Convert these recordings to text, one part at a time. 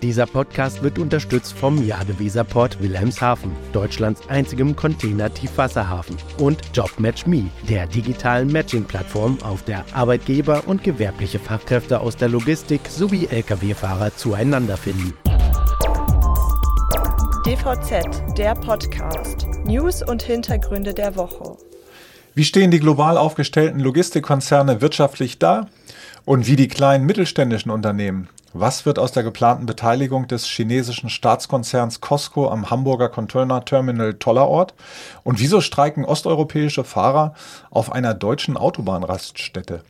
Dieser Podcast wird unterstützt vom Jadeweserport Wilhelmshaven, Deutschlands einzigem Container-Tiefwasserhafen, und JobMatchMe, der digitalen Matching-Plattform, auf der Arbeitgeber und gewerbliche Fachkräfte aus der Logistik sowie Lkw-Fahrer zueinander finden. DVZ, der Podcast. News und Hintergründe der Woche. Wie stehen die global aufgestellten Logistikkonzerne wirtschaftlich da? Und wie die kleinen mittelständischen Unternehmen? Was wird aus der geplanten Beteiligung des chinesischen Staatskonzerns Costco am Hamburger Container Terminal Tollerort? Und wieso streiken osteuropäische Fahrer auf einer deutschen Autobahnraststätte?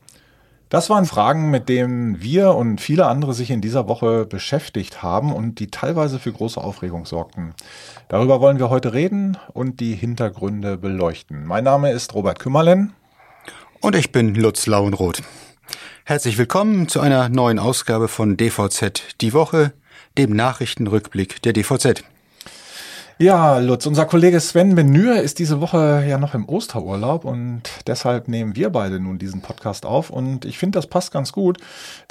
Das waren Fragen, mit denen wir und viele andere sich in dieser Woche beschäftigt haben und die teilweise für große Aufregung sorgten. Darüber wollen wir heute reden und die Hintergründe beleuchten. Mein Name ist Robert Kümmerlen. Und ich bin Lutz Lauenroth. Herzlich willkommen zu einer neuen Ausgabe von DVZ Die Woche, dem Nachrichtenrückblick der DVZ. Ja, Lutz, unser Kollege Sven Menür ist diese Woche ja noch im Osterurlaub und deshalb nehmen wir beide nun diesen Podcast auf und ich finde, das passt ganz gut,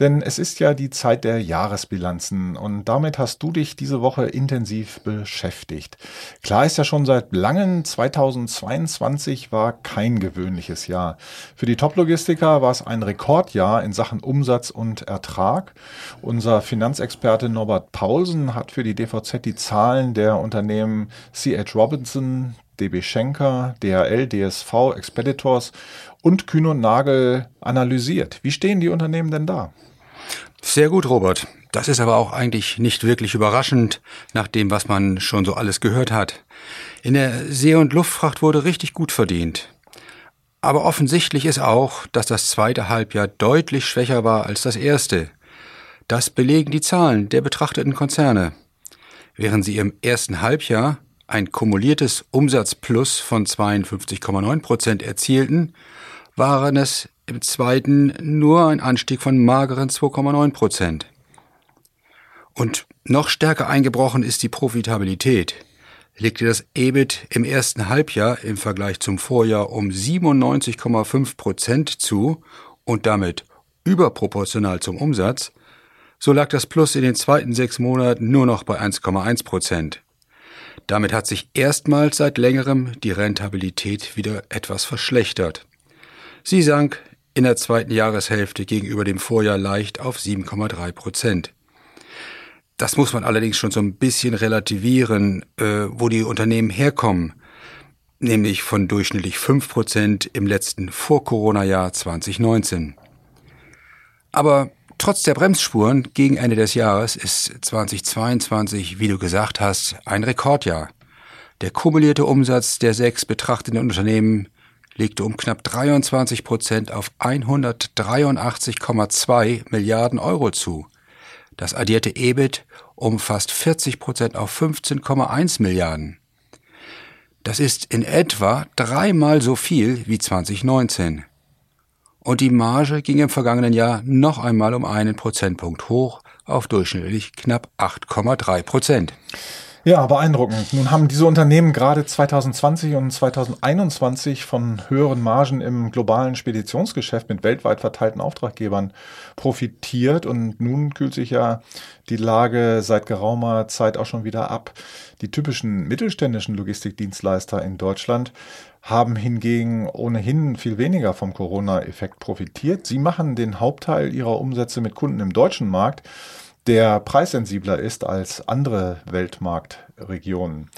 denn es ist ja die Zeit der Jahresbilanzen und damit hast du dich diese Woche intensiv beschäftigt. Klar ist ja schon seit langem, 2022 war kein gewöhnliches Jahr. Für die Top-Logistiker war es ein Rekordjahr in Sachen Umsatz und Ertrag. Unser Finanzexperte Norbert Paulsen hat für die DVZ die Zahlen der Unternehmen C.H. Robinson, DB Schenker, DHL, DSV, Expeditors und Kühn und Nagel analysiert. Wie stehen die Unternehmen denn da? Sehr gut, Robert. Das ist aber auch eigentlich nicht wirklich überraschend, nach dem, was man schon so alles gehört hat. In der See- und Luftfracht wurde richtig gut verdient. Aber offensichtlich ist auch, dass das zweite Halbjahr deutlich schwächer war als das erste. Das belegen die Zahlen der betrachteten Konzerne. Während sie im ersten Halbjahr ein kumuliertes Umsatzplus von 52,9 Prozent erzielten, waren es im zweiten nur ein Anstieg von mageren 2,9 Prozent. Und noch stärker eingebrochen ist die Profitabilität. Legte das EBIT im ersten Halbjahr im Vergleich zum Vorjahr um 97,5 Prozent zu und damit überproportional zum Umsatz, so lag das Plus in den zweiten sechs Monaten nur noch bei 1,1 Prozent. Damit hat sich erstmals seit längerem die Rentabilität wieder etwas verschlechtert. Sie sank in der zweiten Jahreshälfte gegenüber dem Vorjahr leicht auf 7,3 Prozent. Das muss man allerdings schon so ein bisschen relativieren, äh, wo die Unternehmen herkommen, nämlich von durchschnittlich 5 Prozent im letzten Vor-Corona-Jahr 2019. Aber Trotz der Bremsspuren gegen Ende des Jahres ist 2022, wie du gesagt hast, ein Rekordjahr. Der kumulierte Umsatz der sechs betrachteten Unternehmen legte um knapp 23 Prozent auf 183,2 Milliarden Euro zu. Das addierte EBIT um fast 40 Prozent auf 15,1 Milliarden. Das ist in etwa dreimal so viel wie 2019 und die Marge ging im vergangenen Jahr noch einmal um einen Prozentpunkt hoch auf durchschnittlich knapp 8,3 Prozent. Ja, beeindruckend. Nun haben diese Unternehmen gerade 2020 und 2021 von höheren Margen im globalen Speditionsgeschäft mit weltweit verteilten Auftraggebern profitiert und nun kühlt sich ja die Lage seit geraumer Zeit auch schon wieder ab. Die typischen mittelständischen Logistikdienstleister in Deutschland haben hingegen ohnehin viel weniger vom Corona-Effekt profitiert. Sie machen den Hauptteil ihrer Umsätze mit Kunden im deutschen Markt, der preissensibler ist als andere Weltmarktregionen.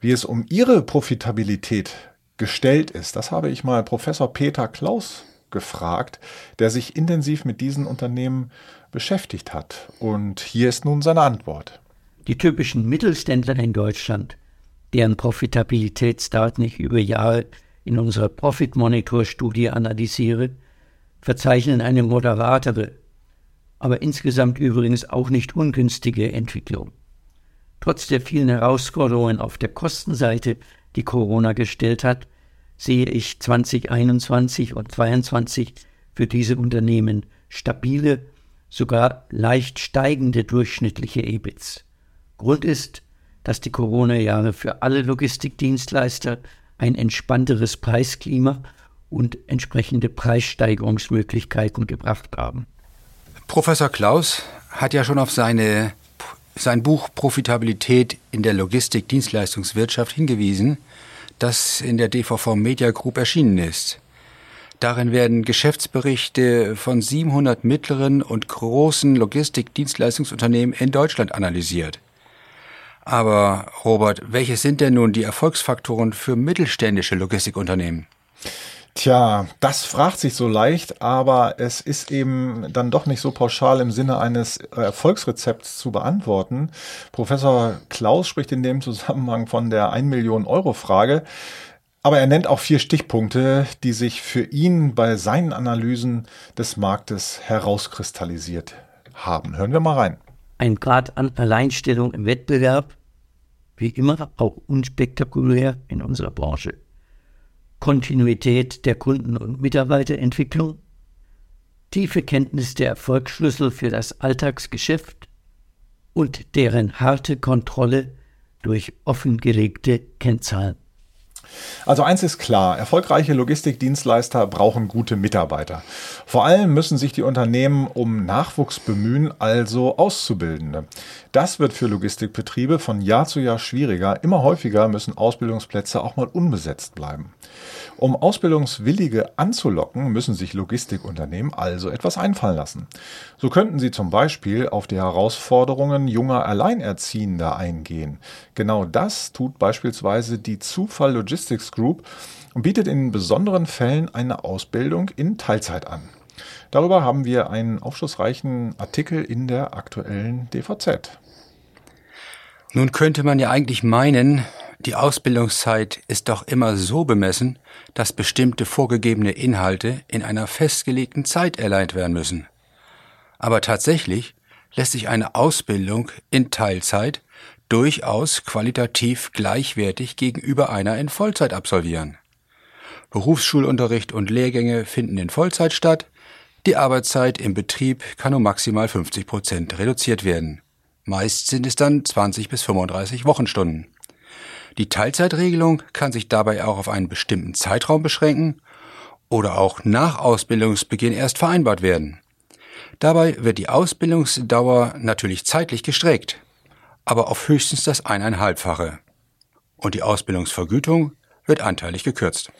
Wie es um ihre Profitabilität gestellt ist, das habe ich mal Professor Peter Klaus gefragt, der sich intensiv mit diesen Unternehmen beschäftigt hat. Und hier ist nun seine Antwort. Die typischen Mittelständler in Deutschland deren Profitabilitätsdaten ich über Jahre in unserer Profit Monitor Studie analysiere, verzeichnen eine moderatere, aber insgesamt übrigens auch nicht ungünstige Entwicklung. Trotz der vielen Herausforderungen auf der Kostenseite, die Corona gestellt hat, sehe ich 2021 und 2022 für diese Unternehmen stabile, sogar leicht steigende durchschnittliche EBITs. Grund ist, dass die Corona-Jahre für alle Logistikdienstleister ein entspannteres Preisklima und entsprechende Preissteigerungsmöglichkeiten gebracht haben. Professor Klaus hat ja schon auf seine sein Buch Profitabilität in der Logistik-Dienstleistungswirtschaft hingewiesen, das in der DVV Media Group erschienen ist. Darin werden Geschäftsberichte von 700 mittleren und großen Logistik-Dienstleistungsunternehmen in Deutschland analysiert. Aber Robert, welche sind denn nun die Erfolgsfaktoren für mittelständische Logistikunternehmen? Tja, das fragt sich so leicht, aber es ist eben dann doch nicht so pauschal im Sinne eines Erfolgsrezepts zu beantworten. Professor Klaus spricht in dem Zusammenhang von der 1 Million Euro Frage. Aber er nennt auch vier Stichpunkte, die sich für ihn bei seinen Analysen des Marktes herauskristallisiert haben. Hören wir mal rein. Ein Grad an Alleinstellung im Wettbewerb, wie immer auch unspektakulär in unserer Branche. Kontinuität der Kunden- und Mitarbeiterentwicklung, tiefe Kenntnis der Erfolgsschlüssel für das Alltagsgeschäft und deren harte Kontrolle durch offengelegte Kennzahlen. Also eins ist klar, erfolgreiche Logistikdienstleister brauchen gute Mitarbeiter. Vor allem müssen sich die Unternehmen um Nachwuchs bemühen, also Auszubildende. Das wird für Logistikbetriebe von Jahr zu Jahr schwieriger. Immer häufiger müssen Ausbildungsplätze auch mal unbesetzt bleiben. Um Ausbildungswillige anzulocken, müssen sich Logistikunternehmen also etwas einfallen lassen. So könnten sie zum Beispiel auf die Herausforderungen junger Alleinerziehender eingehen. Genau das tut beispielsweise die Zufall Logistics Group und bietet in besonderen Fällen eine Ausbildung in Teilzeit an. Darüber haben wir einen aufschlussreichen Artikel in der aktuellen DVZ. Nun könnte man ja eigentlich meinen, die Ausbildungszeit ist doch immer so bemessen, dass bestimmte vorgegebene Inhalte in einer festgelegten Zeit erleiht werden müssen. Aber tatsächlich lässt sich eine Ausbildung in Teilzeit durchaus qualitativ gleichwertig gegenüber einer in Vollzeit absolvieren. Berufsschulunterricht und Lehrgänge finden in Vollzeit statt, die Arbeitszeit im Betrieb kann um maximal 50 Prozent reduziert werden. Meist sind es dann 20 bis 35 Wochenstunden. Die Teilzeitregelung kann sich dabei auch auf einen bestimmten Zeitraum beschränken oder auch nach Ausbildungsbeginn erst vereinbart werden. Dabei wird die Ausbildungsdauer natürlich zeitlich gestreckt, aber auf höchstens das eineinhalbfache. Und die Ausbildungsvergütung wird anteilig gekürzt.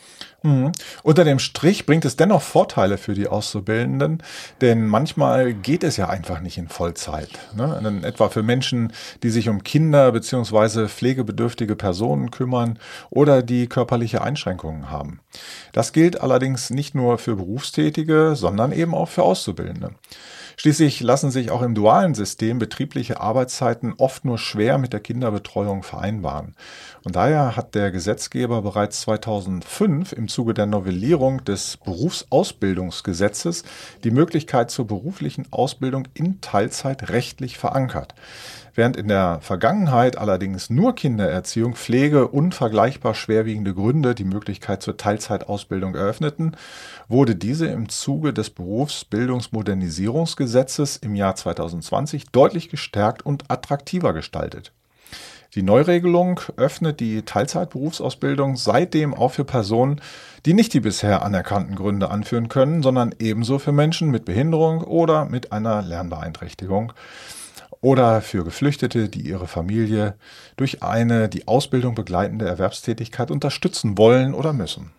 Mhm. Unter dem Strich bringt es dennoch Vorteile für die Auszubildenden, denn manchmal geht es ja einfach nicht in Vollzeit. Ne? Etwa für Menschen, die sich um Kinder beziehungsweise pflegebedürftige Personen kümmern oder die körperliche Einschränkungen haben. Das gilt allerdings nicht nur für Berufstätige, sondern eben auch für Auszubildende. Schließlich lassen sich auch im dualen System betriebliche Arbeitszeiten oft nur schwer mit der Kinderbetreuung vereinbaren. Und daher hat der Gesetzgeber bereits 2005 im Zuge der Novellierung des Berufsausbildungsgesetzes die Möglichkeit zur beruflichen Ausbildung in Teilzeit rechtlich verankert. Während in der Vergangenheit allerdings nur Kindererziehung, Pflege und vergleichbar schwerwiegende Gründe die Möglichkeit zur Teilzeitausbildung eröffneten, wurde diese im Zuge des Berufsbildungsmodernisierungsgesetzes im Jahr 2020 deutlich gestärkt und attraktiver gestaltet. Die Neuregelung öffnet die Teilzeitberufsausbildung seitdem auch für Personen, die nicht die bisher anerkannten Gründe anführen können, sondern ebenso für Menschen mit Behinderung oder mit einer Lernbeeinträchtigung oder für Geflüchtete, die ihre Familie durch eine die Ausbildung begleitende Erwerbstätigkeit unterstützen wollen oder müssen.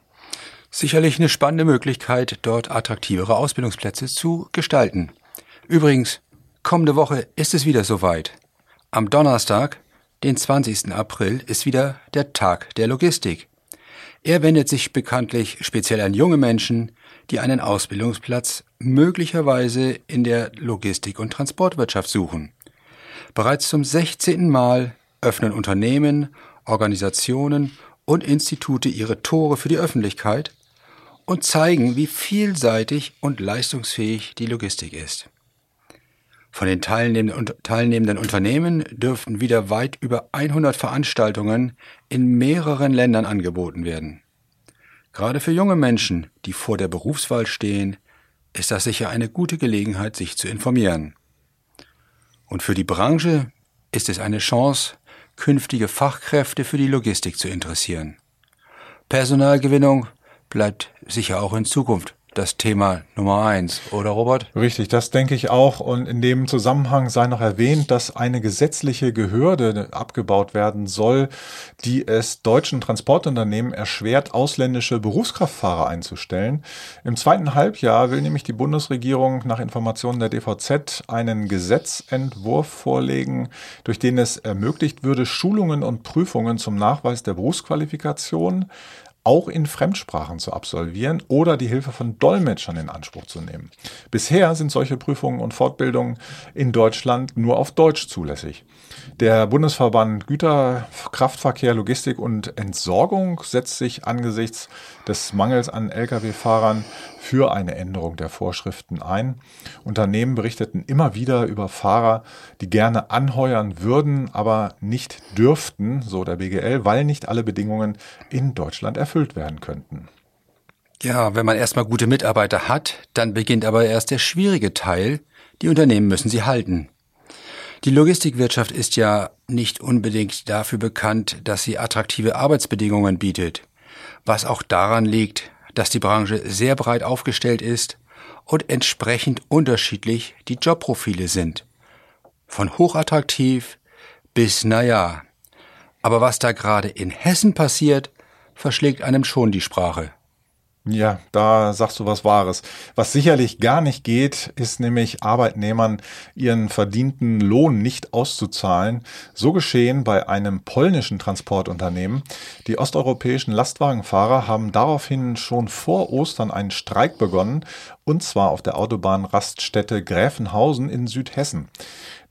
Sicherlich eine spannende Möglichkeit, dort attraktivere Ausbildungsplätze zu gestalten. Übrigens, kommende Woche ist es wieder soweit. Am Donnerstag, den 20. April, ist wieder der Tag der Logistik. Er wendet sich bekanntlich speziell an junge Menschen, die einen Ausbildungsplatz möglicherweise in der Logistik- und Transportwirtschaft suchen. Bereits zum 16. Mal öffnen Unternehmen, Organisationen und Institute ihre Tore für die Öffentlichkeit und zeigen, wie vielseitig und leistungsfähig die Logistik ist. Von den teilnehmenden, Unternehmen dürften wieder weit über 100 Veranstaltungen in mehreren Ländern angeboten werden. Gerade für junge Menschen, die vor der Berufswahl stehen, ist das sicher eine gute Gelegenheit, sich zu informieren. Und für die Branche ist es eine Chance, künftige Fachkräfte für die Logistik zu interessieren. Personalgewinnung bleibt sicher auch in Zukunft das Thema Nummer eins, oder Robert? Richtig, das denke ich auch. Und in dem Zusammenhang sei noch erwähnt, dass eine gesetzliche Gehörde abgebaut werden soll, die es deutschen Transportunternehmen erschwert, ausländische Berufskraftfahrer einzustellen. Im zweiten Halbjahr will nämlich die Bundesregierung nach Informationen der DVZ einen Gesetzentwurf vorlegen, durch den es ermöglicht würde, Schulungen und Prüfungen zum Nachweis der Berufsqualifikation auch in Fremdsprachen zu absolvieren oder die Hilfe von Dolmetschern in Anspruch zu nehmen. Bisher sind solche Prüfungen und Fortbildungen in Deutschland nur auf Deutsch zulässig. Der Bundesverband Güterkraftverkehr, Logistik und Entsorgung setzt sich angesichts des Mangels an Lkw-Fahrern für eine Änderung der Vorschriften ein. Unternehmen berichteten immer wieder über Fahrer, die gerne anheuern würden, aber nicht dürften, so der BGL, weil nicht alle Bedingungen in Deutschland erfüllt werden könnten. Ja, wenn man erstmal gute Mitarbeiter hat, dann beginnt aber erst der schwierige Teil. Die Unternehmen müssen sie halten. Die Logistikwirtschaft ist ja nicht unbedingt dafür bekannt, dass sie attraktive Arbeitsbedingungen bietet, was auch daran liegt, dass die Branche sehr breit aufgestellt ist und entsprechend unterschiedlich die Jobprofile sind. Von hochattraktiv bis naja. Aber was da gerade in Hessen passiert, verschlägt einem schon die Sprache. Ja, da sagst du was Wahres. Was sicherlich gar nicht geht, ist nämlich Arbeitnehmern ihren verdienten Lohn nicht auszuzahlen. So geschehen bei einem polnischen Transportunternehmen. Die osteuropäischen Lastwagenfahrer haben daraufhin schon vor Ostern einen Streik begonnen, und zwar auf der Autobahnraststätte Gräfenhausen in Südhessen.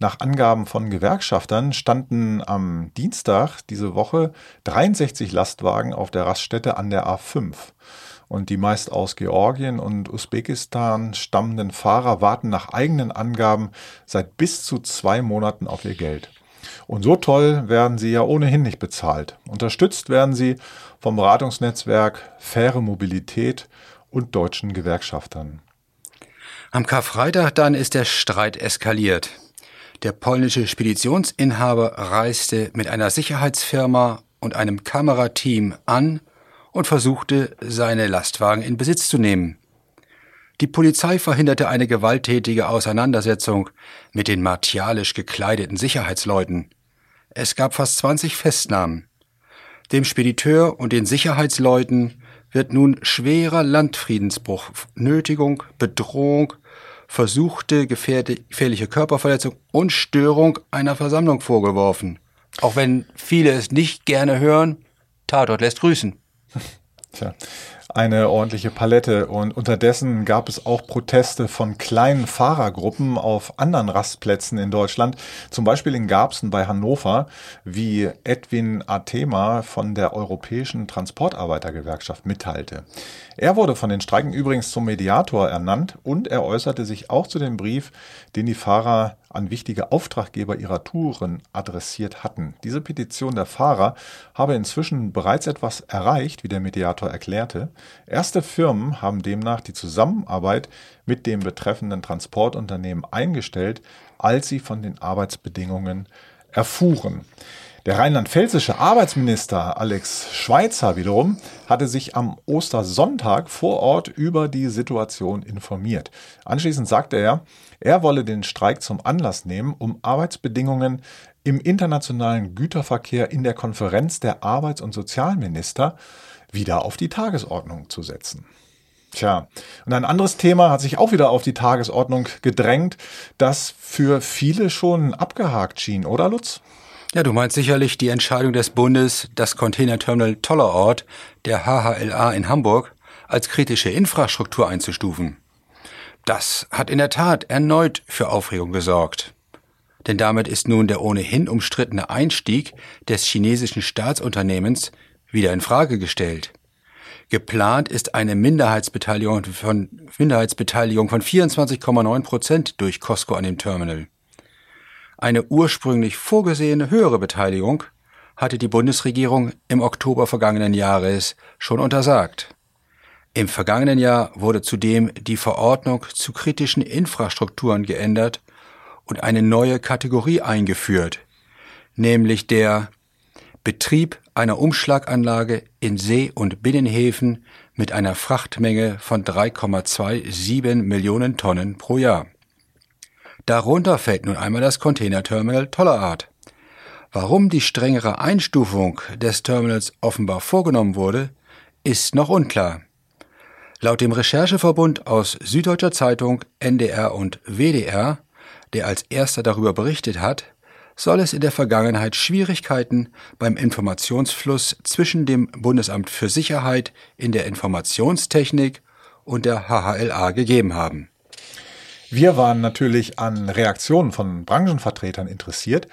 Nach Angaben von Gewerkschaftern standen am Dienstag diese Woche 63 Lastwagen auf der Raststätte an der A5 und die meist aus Georgien und Usbekistan stammenden Fahrer warten nach eigenen Angaben seit bis zu zwei Monaten auf ihr Geld. Und so toll werden sie ja ohnehin nicht bezahlt. Unterstützt werden sie vom Beratungsnetzwerk Faire Mobilität und deutschen Gewerkschaftern. Am Karfreitag dann ist der Streit eskaliert. Der polnische Speditionsinhaber reiste mit einer Sicherheitsfirma und einem Kamerateam an und versuchte, seine Lastwagen in Besitz zu nehmen. Die Polizei verhinderte eine gewalttätige Auseinandersetzung mit den martialisch gekleideten Sicherheitsleuten. Es gab fast 20 Festnahmen. Dem Spediteur und den Sicherheitsleuten wird nun schwerer Landfriedensbruch, Nötigung, Bedrohung, versuchte gefährliche Körperverletzung und Störung einer Versammlung vorgeworfen. Auch wenn viele es nicht gerne hören, Tatort lässt grüßen. Tja, eine ordentliche Palette. Und unterdessen gab es auch Proteste von kleinen Fahrergruppen auf anderen Rastplätzen in Deutschland, zum Beispiel in Garbsen bei Hannover, wie Edwin Athema von der Europäischen Transportarbeitergewerkschaft mitteilte. Er wurde von den Streiken übrigens zum Mediator ernannt und er äußerte sich auch zu dem Brief, den die Fahrer an wichtige Auftraggeber ihrer Touren adressiert hatten. Diese Petition der Fahrer habe inzwischen bereits etwas erreicht, wie der Mediator erklärte. Erste Firmen haben demnach die Zusammenarbeit mit dem betreffenden Transportunternehmen eingestellt, als sie von den Arbeitsbedingungen erfuhren. Der rheinland-pfälzische Arbeitsminister Alex Schweitzer wiederum hatte sich am Ostersonntag vor Ort über die Situation informiert. Anschließend sagte er, er wolle den Streik zum Anlass nehmen, um Arbeitsbedingungen im internationalen Güterverkehr in der Konferenz der Arbeits- und Sozialminister wieder auf die Tagesordnung zu setzen. Tja, und ein anderes Thema hat sich auch wieder auf die Tagesordnung gedrängt, das für viele schon abgehakt schien, oder Lutz? Ja, du meinst sicherlich die Entscheidung des Bundes, das Containerterminal Tollerort der HHLA in Hamburg als kritische Infrastruktur einzustufen. Das hat in der Tat erneut für Aufregung gesorgt. Denn damit ist nun der ohnehin umstrittene Einstieg des chinesischen Staatsunternehmens wieder in Frage gestellt. Geplant ist eine Minderheitsbeteiligung von, Minderheitsbeteiligung von 24,9 Prozent durch Costco an dem Terminal. Eine ursprünglich vorgesehene höhere Beteiligung hatte die Bundesregierung im Oktober vergangenen Jahres schon untersagt. Im vergangenen Jahr wurde zudem die Verordnung zu kritischen Infrastrukturen geändert und eine neue Kategorie eingeführt, nämlich der Betrieb einer Umschlaganlage in See- und Binnenhäfen mit einer Frachtmenge von 3,27 Millionen Tonnen pro Jahr. Darunter fällt nun einmal das Containerterminal Tollerart. Warum die strengere Einstufung des Terminals offenbar vorgenommen wurde, ist noch unklar. Laut dem Rechercheverbund aus Süddeutscher Zeitung, NDR und WDR, der als erster darüber berichtet hat, soll es in der Vergangenheit Schwierigkeiten beim Informationsfluss zwischen dem Bundesamt für Sicherheit in der Informationstechnik und der HHLA gegeben haben. Wir waren natürlich an Reaktionen von Branchenvertretern interessiert.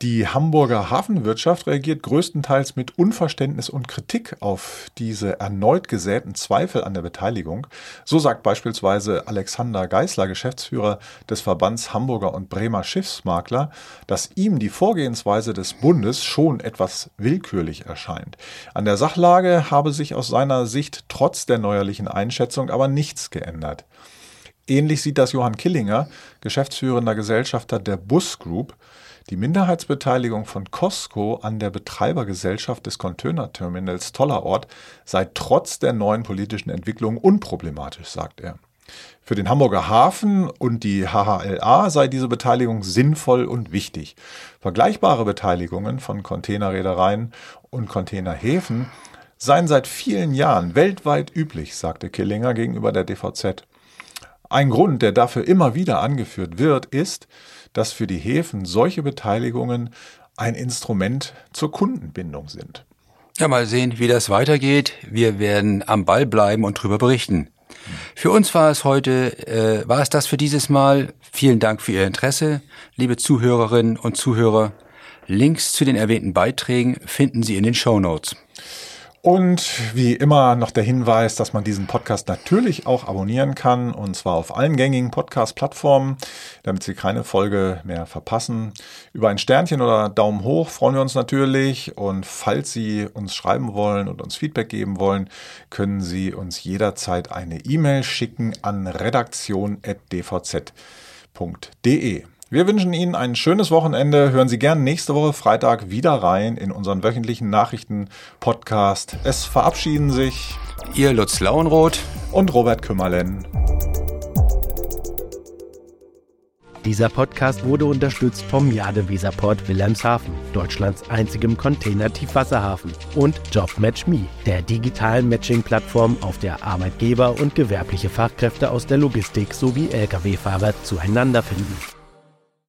Die Hamburger Hafenwirtschaft reagiert größtenteils mit Unverständnis und Kritik auf diese erneut gesäten Zweifel an der Beteiligung. So sagt beispielsweise Alexander Geisler, Geschäftsführer des Verbands Hamburger und Bremer Schiffsmakler, dass ihm die Vorgehensweise des Bundes schon etwas willkürlich erscheint. An der Sachlage habe sich aus seiner Sicht trotz der neuerlichen Einschätzung aber nichts geändert. Ähnlich sieht das Johann Killinger, geschäftsführender Gesellschafter der Bus Group, die Minderheitsbeteiligung von Costco an der Betreibergesellschaft des Containerterminals Tollerort sei trotz der neuen politischen Entwicklung unproblematisch, sagt er. Für den Hamburger Hafen und die HHLA sei diese Beteiligung sinnvoll und wichtig. Vergleichbare Beteiligungen von Containerreedereien und Containerhäfen seien seit vielen Jahren weltweit üblich, sagte Killinger gegenüber der DVZ. Ein Grund, der dafür immer wieder angeführt wird, ist, dass für die Häfen solche Beteiligungen ein Instrument zur Kundenbindung sind. Ja, mal sehen, wie das weitergeht. Wir werden am Ball bleiben und darüber berichten. Für uns war es heute, äh, war es das für dieses Mal. Vielen Dank für Ihr Interesse, liebe Zuhörerinnen und Zuhörer. Links zu den erwähnten Beiträgen finden Sie in den Show Notes. Und wie immer noch der Hinweis, dass man diesen Podcast natürlich auch abonnieren kann und zwar auf allen gängigen Podcast-Plattformen, damit Sie keine Folge mehr verpassen. Über ein Sternchen oder Daumen hoch freuen wir uns natürlich und falls Sie uns schreiben wollen und uns Feedback geben wollen, können Sie uns jederzeit eine E-Mail schicken an redaktion.dvz.de. Wir wünschen Ihnen ein schönes Wochenende. Hören Sie gern nächste Woche Freitag wieder rein in unseren wöchentlichen Nachrichten-Podcast. Es verabschieden sich Ihr Lutz Lauenroth und Robert Kümmerlen. Dieser Podcast wurde unterstützt vom Jade Weserport Wilhelmshaven, Deutschlands einzigem Container-Tiefwasserhafen und JobMatchMe, der digitalen Matching-Plattform, auf der Arbeitgeber und gewerbliche Fachkräfte aus der Logistik sowie Lkw-Fahrer zueinander finden.